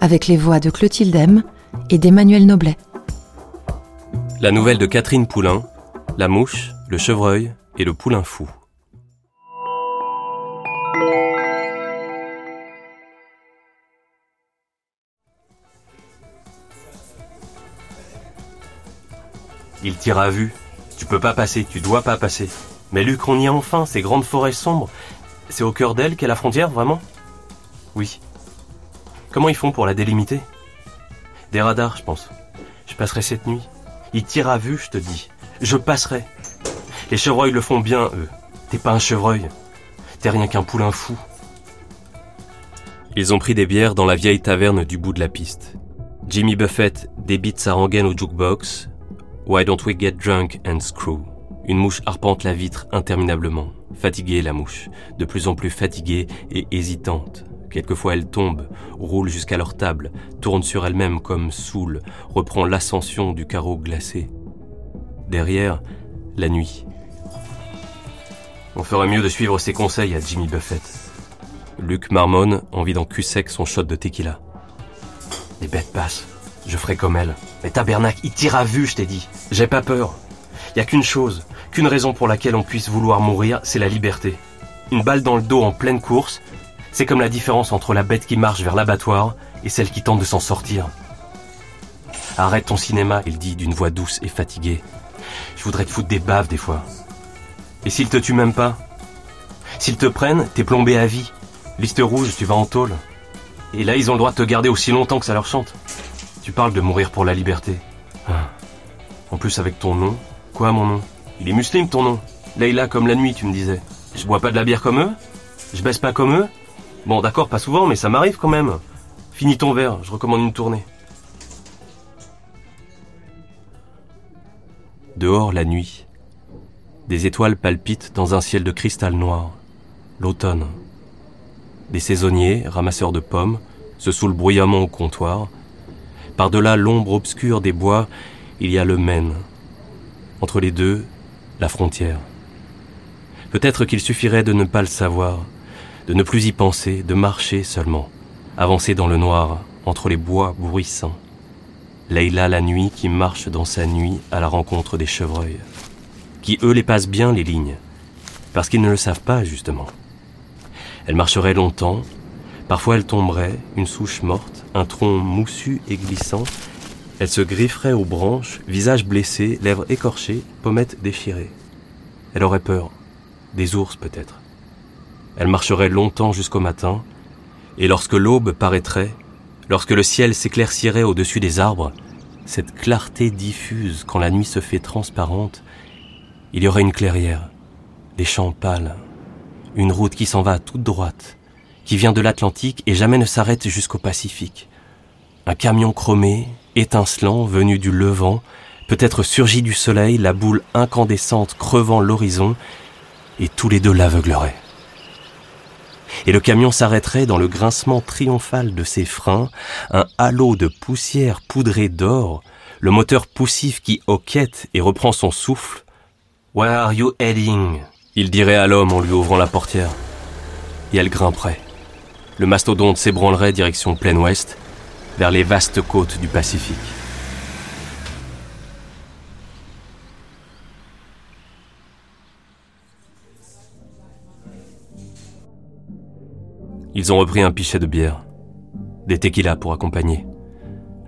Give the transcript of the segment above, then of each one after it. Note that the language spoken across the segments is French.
avec les voix de Clotilde M et d'Emmanuel Noblet. La nouvelle de Catherine Poulain, La mouche, le chevreuil et le poulain fou. Il tire à vue. Tu peux pas passer, tu dois pas passer. Mais Luc, on y est enfin, ces grandes forêts sombres. C'est au cœur d'elle qu'est la frontière, vraiment? Oui. Comment ils font pour la délimiter? Des radars, je pense. Je passerai cette nuit. Il tire à vue, je te dis. Je passerai. Les chevreuils le font bien, eux. T'es pas un chevreuil. T'es rien qu'un poulain fou. Ils ont pris des bières dans la vieille taverne du bout de la piste. Jimmy Buffett débite sa rengaine au jukebox. Why don't we get drunk and screw? Une mouche arpente la vitre interminablement. Fatiguée, la mouche. De plus en plus fatiguée et hésitante. Quelquefois elle tombe, roule jusqu'à leur table, tourne sur elle-même comme saoule, reprend l'ascension du carreau glacé. Derrière, la nuit. On ferait mieux de suivre ses conseils à Jimmy Buffett. Luc marmonne, envie d'en cul sec son shot de tequila. Les bêtes passent. Je ferai comme elle. Mais tabernacle, il tire à vue, je t'ai dit. J'ai pas peur. Y a qu'une chose, qu'une raison pour laquelle on puisse vouloir mourir, c'est la liberté. Une balle dans le dos en pleine course, c'est comme la différence entre la bête qui marche vers l'abattoir et celle qui tente de s'en sortir. Arrête ton cinéma, il dit d'une voix douce et fatiguée. Je voudrais te foutre des baves des fois. Et s'ils te tuent même pas? S'ils te prennent, t'es plombé à vie. Liste rouge, tu vas en tôle. Et là, ils ont le droit de te garder aussi longtemps que ça leur chante. Tu parles de mourir pour la liberté. Ah. En plus avec ton nom. Quoi mon nom? Il est musulman ton nom. Leïla comme la nuit, tu me disais. Je bois pas de la bière comme eux? Je baisse pas comme eux? Bon d'accord, pas souvent, mais ça m'arrive quand même. Finis ton verre, je recommande une tournée. Dehors la nuit. Des étoiles palpitent dans un ciel de cristal noir. L'automne. Des saisonniers, ramasseurs de pommes, se saoulent bruyamment au comptoir. Par-delà l'ombre obscure des bois, il y a le Maine. Entre les deux, la frontière. Peut-être qu'il suffirait de ne pas le savoir, de ne plus y penser, de marcher seulement, avancer dans le noir, entre les bois bruissants. Leïla la nuit qui marche dans sa nuit à la rencontre des chevreuils, qui eux les passent bien les lignes, parce qu'ils ne le savent pas justement. Elle marcherait longtemps, parfois elle tomberait, une souche morte, un tronc moussu et glissant, elle se grifferait aux branches, visage blessé, lèvres écorchées, pommettes déchirées. Elle aurait peur, des ours peut-être. Elle marcherait longtemps jusqu'au matin, et lorsque l'aube paraîtrait, lorsque le ciel s'éclaircirait au-dessus des arbres, cette clarté diffuse quand la nuit se fait transparente, il y aurait une clairière, des champs pâles, une route qui s'en va toute droite, qui vient de l'Atlantique et jamais ne s'arrête jusqu'au Pacifique. Un camion chromé, étincelant, venu du levant, peut-être surgi du soleil, la boule incandescente crevant l'horizon, et tous les deux l'aveugleraient. Et le camion s'arrêterait dans le grincement triomphal de ses freins, un halo de poussière poudrée d'or, le moteur poussif qui hoquette et reprend son souffle. Where are you heading? Il dirait à l'homme en lui ouvrant la portière. Et elle grimperait. Le mastodonte s'ébranlerait direction plein ouest, vers les vastes côtes du Pacifique. Ils ont repris un pichet de bière, des tequilas pour accompagner.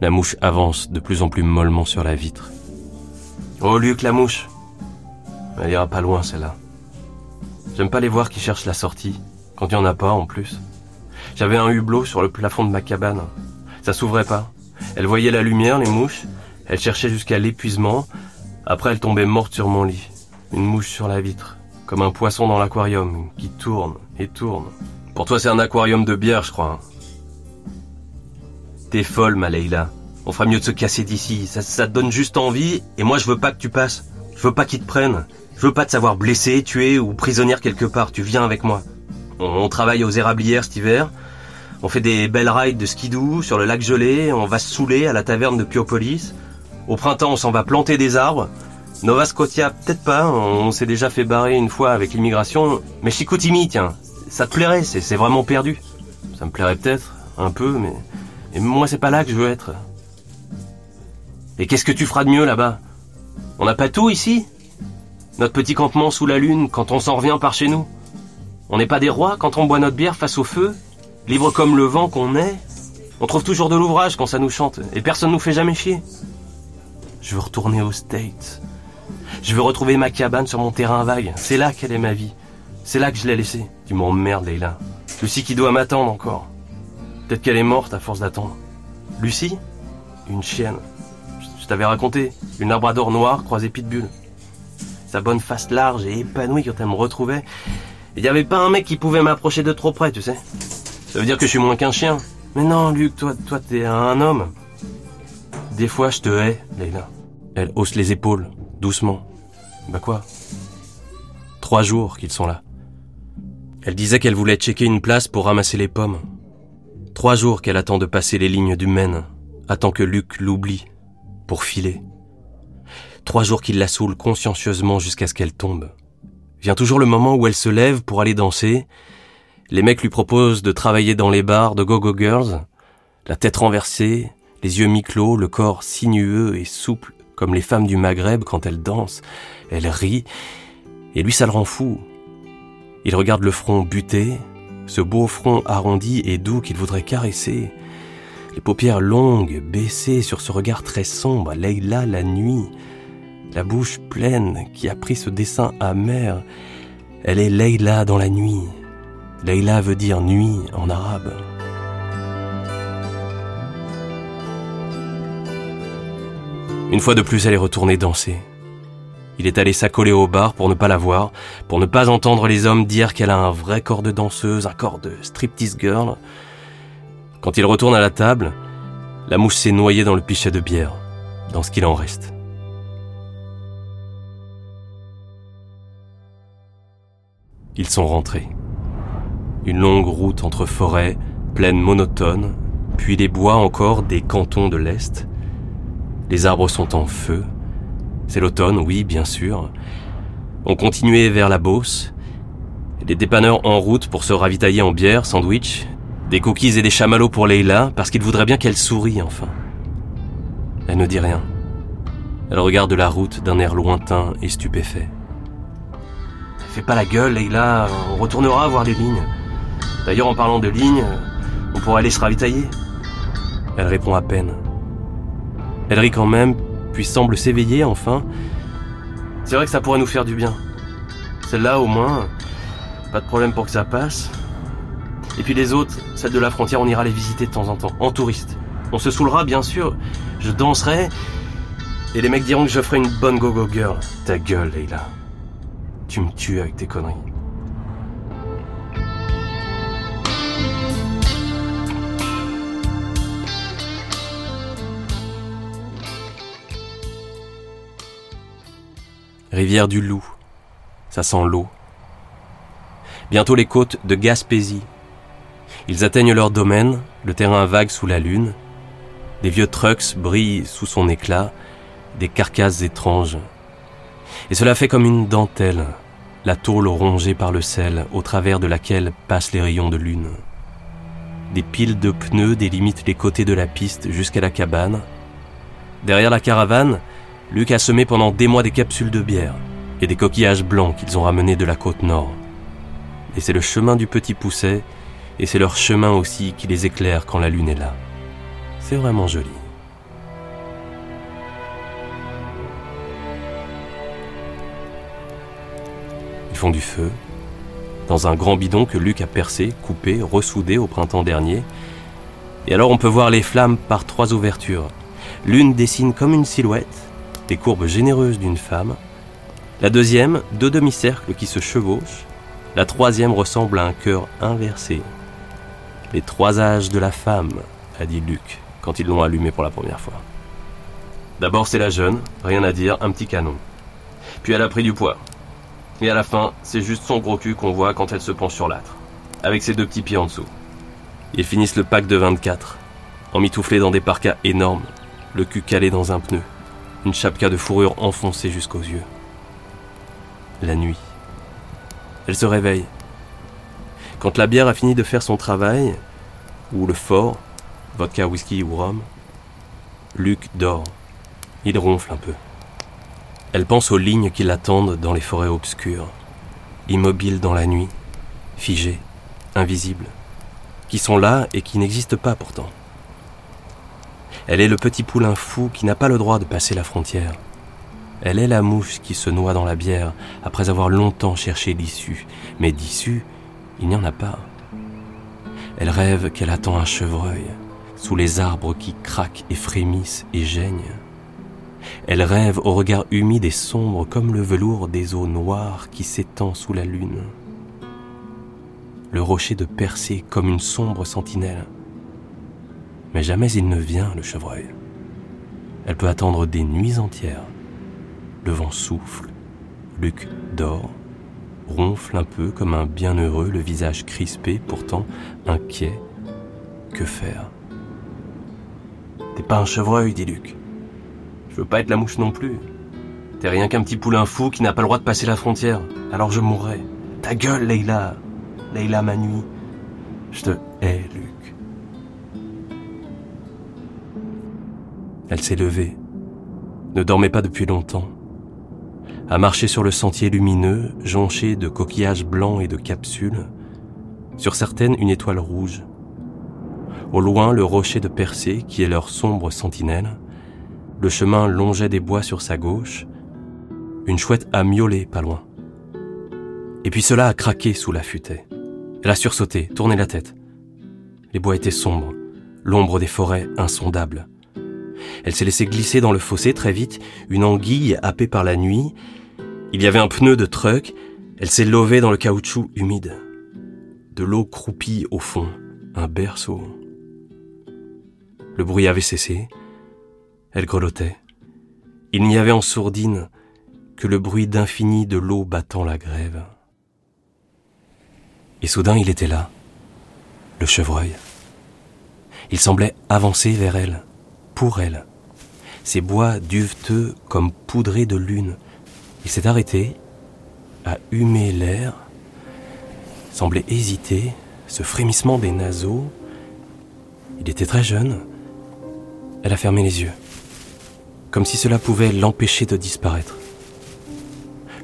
La mouche avance de plus en plus mollement sur la vitre. Oh Luc, la mouche Elle ira pas loin celle-là. J'aime pas les voir qui cherchent la sortie, quand il y en a pas en plus. J'avais un hublot sur le plafond de ma cabane. Ça s'ouvrait pas. Elle voyait la lumière, les mouches. Elle cherchait jusqu'à l'épuisement. Après, elle tombait morte sur mon lit. Une mouche sur la vitre. Comme un poisson dans l'aquarium, qui tourne et tourne. Pour toi, c'est un aquarium de bière, je crois. T'es folle, ma Leila. On fera mieux de se casser d'ici. Ça, te donne juste envie, et moi je veux pas que tu passes. Je veux pas qu'ils te prennent. Je veux pas te savoir blessé, tué ou prisonnière quelque part. Tu viens avec moi. On, on travaille aux érablières cet hiver. On fait des belles rides de skidoo sur le lac gelé. On va se saouler à la taverne de Piopolis. Au printemps, on s'en va planter des arbres. Nova Scotia, peut-être pas. On s'est déjà fait barrer une fois avec l'immigration. Mais Chicoutimi, tiens, ça te plairait. C'est vraiment perdu. Ça me plairait peut-être un peu, mais, mais moi c'est pas là que je veux être. Et qu'est-ce que tu feras de mieux là-bas? On n'a pas tout ici? Notre petit campement sous la lune quand on s'en revient par chez nous? On n'est pas des rois quand on boit notre bière face au feu? Libre comme le vent qu'on est? On trouve toujours de l'ouvrage quand ça nous chante et personne nous fait jamais chier. Je veux retourner aux States. Je veux retrouver ma cabane sur mon terrain vague. C'est là qu'elle est ma vie. C'est là que je l'ai laissée. Tu m'emmerdes, Leila. Lucie qui doit m'attendre encore. Peut-être qu'elle est morte à force d'attendre. Lucie? Une chienne. Je t'avais raconté. Une labrador noire croisée pitbull. Sa bonne face large et épanouie quand elle me retrouvait. Il n'y avait pas un mec qui pouvait m'approcher de trop près, tu sais. Ça veut dire que je suis moins qu'un chien. Mais non, Luc, toi, toi, t'es un homme. Des fois, je te hais, Leila. Elle hausse les épaules, doucement. Bah quoi? Trois jours qu'ils sont là. Elle disait qu'elle voulait checker une place pour ramasser les pommes. Trois jours qu'elle attend de passer les lignes du Maine, attend que Luc l'oublie, pour filer. Trois jours qu'il la saoule consciencieusement jusqu'à ce qu'elle tombe. Vient toujours le moment où elle se lève pour aller danser. Les mecs lui proposent de travailler dans les bars de Go-Go Girls, la tête renversée, les yeux mi-clos, le corps sinueux et souple comme les femmes du Maghreb quand elles dansent. Elle rit, et lui ça le rend fou. Il regarde le front buté, ce beau front arrondi et doux qu'il voudrait caresser. Les paupières longues, baissées sur ce regard très sombre, Leila la nuit. La bouche pleine qui a pris ce dessin amer. Elle est Leila dans la nuit. Leila veut dire nuit en arabe. Une fois de plus, elle est retournée danser. Il est allé s'accoler au bar pour ne pas la voir, pour ne pas entendre les hommes dire qu'elle a un vrai corps de danseuse, un corps de striptease girl. Quand il retourne à la table, la mouche s'est noyée dans le pichet de bière, dans ce qu'il en reste. Ils sont rentrés. Une longue route entre forêts, plaines monotones, puis les bois encore des cantons de l'Est. Les arbres sont en feu. C'est l'automne, oui, bien sûr. On continuait vers la Beauce. Les dépanneurs en route pour se ravitailler en bière, sandwich, des cookies et des chamallows pour Leila, parce qu'il voudrait bien qu'elle sourie enfin. Elle ne dit rien. Elle regarde la route d'un air lointain et stupéfait. Fais pas la gueule, Leila, on retournera voir les lignes. D'ailleurs, en parlant de lignes, on pourrait aller se ravitailler. Elle répond à peine. Elle rit quand même, puis semble s'éveiller enfin. C'est vrai que ça pourrait nous faire du bien. Celle-là, au moins, pas de problème pour que ça passe. Et puis les autres, celles de la frontière, on ira les visiter de temps en temps, en touriste. On se saoulera, bien sûr. Je danserai. Et les mecs diront que je ferai une bonne go-go girl. Ta gueule, Leila. Tu me tues avec tes conneries. Rivière du Loup. Ça sent l'eau. Bientôt les côtes de Gaspésie. Ils atteignent leur domaine, le terrain vague sous la lune. Des vieux trucks brillent sous son éclat, des carcasses étranges. Et cela fait comme une dentelle, la tôle rongée par le sel, au travers de laquelle passent les rayons de lune. Des piles de pneus délimitent les côtés de la piste jusqu'à la cabane. Derrière la caravane, Luc a semé pendant des mois des capsules de bière et des coquillages blancs qu'ils ont ramenés de la côte nord. Et c'est le chemin du petit pousset, et c'est leur chemin aussi qui les éclaire quand la lune est là. C'est vraiment joli. Ils font du feu, dans un grand bidon que Luc a percé, coupé, ressoudé au printemps dernier. Et alors on peut voir les flammes par trois ouvertures. L'une dessine comme une silhouette, courbes généreuses d'une femme. La deuxième, deux demi-cercles qui se chevauchent. La troisième ressemble à un cœur inversé. Les trois âges de la femme, a dit Luc, quand ils l'ont allumé pour la première fois. D'abord c'est la jeune, rien à dire, un petit canon. Puis elle a pris du poids. Et à la fin, c'est juste son gros cul qu'on voit quand elle se penche sur l'âtre, avec ses deux petits pieds en dessous. Ils finissent le pack de 24, emmitouflés dans des parkas énormes, le cul calé dans un pneu, une chapka de fourrure enfoncée jusqu'aux yeux. La nuit. Elle se réveille. Quand la bière a fini de faire son travail, ou le fort, vodka, whisky ou rhum, Luc dort. Il ronfle un peu. Elle pense aux lignes qui l'attendent dans les forêts obscures, immobiles dans la nuit, figées, invisibles, qui sont là et qui n'existent pas pourtant. Elle est le petit poulain fou qui n'a pas le droit de passer la frontière. Elle est la mouche qui se noie dans la bière après avoir longtemps cherché l'issue, mais d'issue, il n'y en a pas. Elle rêve qu'elle attend un chevreuil, sous les arbres qui craquent et frémissent et geignent. Elle rêve au regard humide et sombre comme le velours des eaux noires qui s'étend sous la lune. Le rocher de Percé comme une sombre sentinelle. Mais jamais il ne vient, le chevreuil. Elle peut attendre des nuits entières. Le vent souffle, Luc dort, ronfle un peu comme un bienheureux, le visage crispé, pourtant inquiet. Que faire? T'es pas un chevreuil, dit Luc. Je veux pas être la mouche non plus. T'es rien qu'un petit poulain fou qui n'a pas le droit de passer la frontière. Alors je mourrai. Ta gueule, Leila. Leila, ma nuit. Je te hais, Luc. Elle s'est levée. Ne dormait pas depuis longtemps. A marché sur le sentier lumineux, jonché de coquillages blancs et de capsules. Sur certaines, une étoile rouge. Au loin, le rocher de Percé, qui est leur sombre sentinelle. Le chemin longeait des bois sur sa gauche. Une chouette a miaulé pas loin. Et puis cela a craqué sous la futaie. Elle a sursauté, tourné la tête. Les bois étaient sombres, l'ombre des forêts insondable. Elle s'est laissée glisser dans le fossé très vite, une anguille happée par la nuit. Il y avait un pneu de truck, elle s'est lovée dans le caoutchouc humide. De l'eau croupie au fond, un berceau. Le bruit avait cessé, elle grelottait. Il n'y avait en sourdine que le bruit d'infini de l'eau battant la grève. Et soudain il était là, le chevreuil. Il semblait avancer vers elle, pour elle. Ses bois duveteux comme poudrés de lune. Il s'est arrêté, a humé l'air, semblait hésiter, ce frémissement des naseaux. Il était très jeune. Elle a fermé les yeux comme si cela pouvait l'empêcher de disparaître.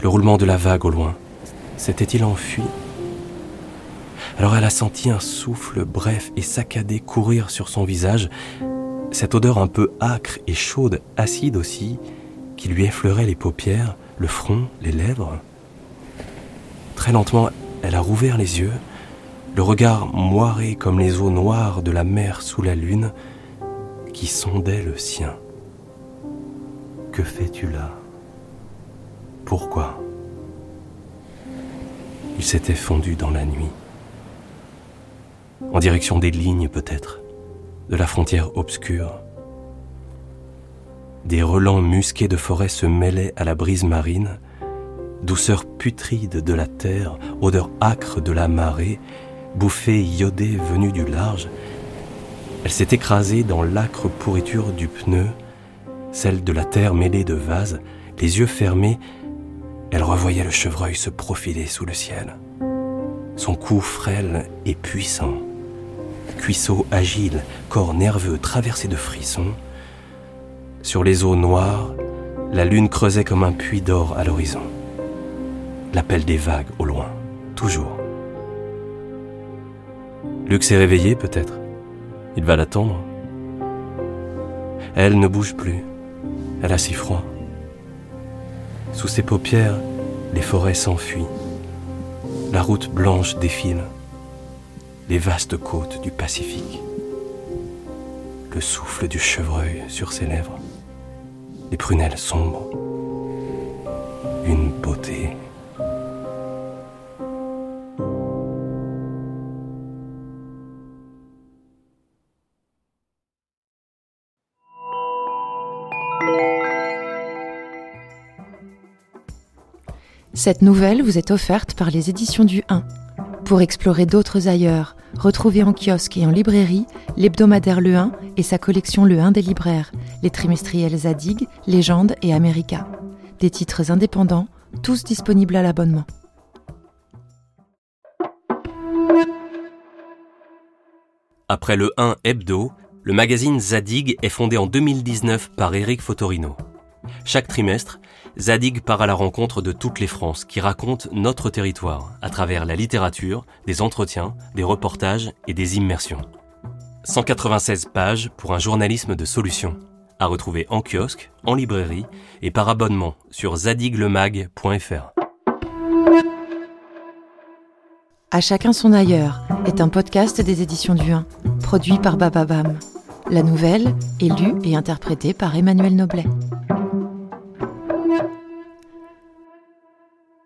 Le roulement de la vague au loin, s'était-il enfui? Alors elle a senti un souffle bref et saccadé courir sur son visage, cette odeur un peu âcre et chaude, acide aussi, qui lui effleurait les paupières, le front, les lèvres. Très lentement, elle a rouvert les yeux, le regard moiré comme les eaux noires de la mer sous la lune, qui sondait le sien. Que fais-tu là? Pourquoi? Il s'était fondu dans la nuit. En direction des lignes peut-être, de la frontière obscure. Des relents musqués de forêt se mêlaient à la brise marine, douceur putride de la terre, odeur âcre de la marée, bouffée iodée venue du large. Elle s'est écrasée dans l'âcre pourriture du pneu, celle de la terre mêlée de vases, les yeux fermés, elle revoyait le chevreuil se profiler sous le ciel. Son cou frêle et puissant, cuisseau agile, corps nerveux traversé de frissons. Sur les eaux noires, la lune creusait comme un puits d'or à l'horizon. L'appel des vagues au loin, toujours. Luc s'est réveillé peut-être. Il va l'attendre. Elle ne bouge plus. Elle a si froid. Sous ses paupières, les forêts s'enfuient. La route blanche défile les vastes côtes du Pacifique, le souffle du chevreuil sur ses lèvres, les prunelles sombres, une beauté Cette nouvelle vous est offerte par les éditions du 1. Pour explorer d'autres ailleurs retrouvez en kiosque et en librairie l'hebdomadaire Le 1 et sa collection Le 1 des libraires, les trimestriels Zadig, Légende et America. Des titres indépendants, tous disponibles à l'abonnement. Après le 1 Hebdo, le magazine Zadig est fondé en 2019 par Eric Fotorino. Chaque trimestre, Zadig part à la rencontre de toutes les Frances qui racontent notre territoire à travers la littérature, des entretiens, des reportages et des immersions. 196 pages pour un journalisme de solution, à retrouver en kiosque, en librairie et par abonnement sur zadiglemag.fr. À chacun son ailleurs est un podcast des éditions du 1, produit par Bababam. La nouvelle est lue et interprétée par Emmanuel Noblet.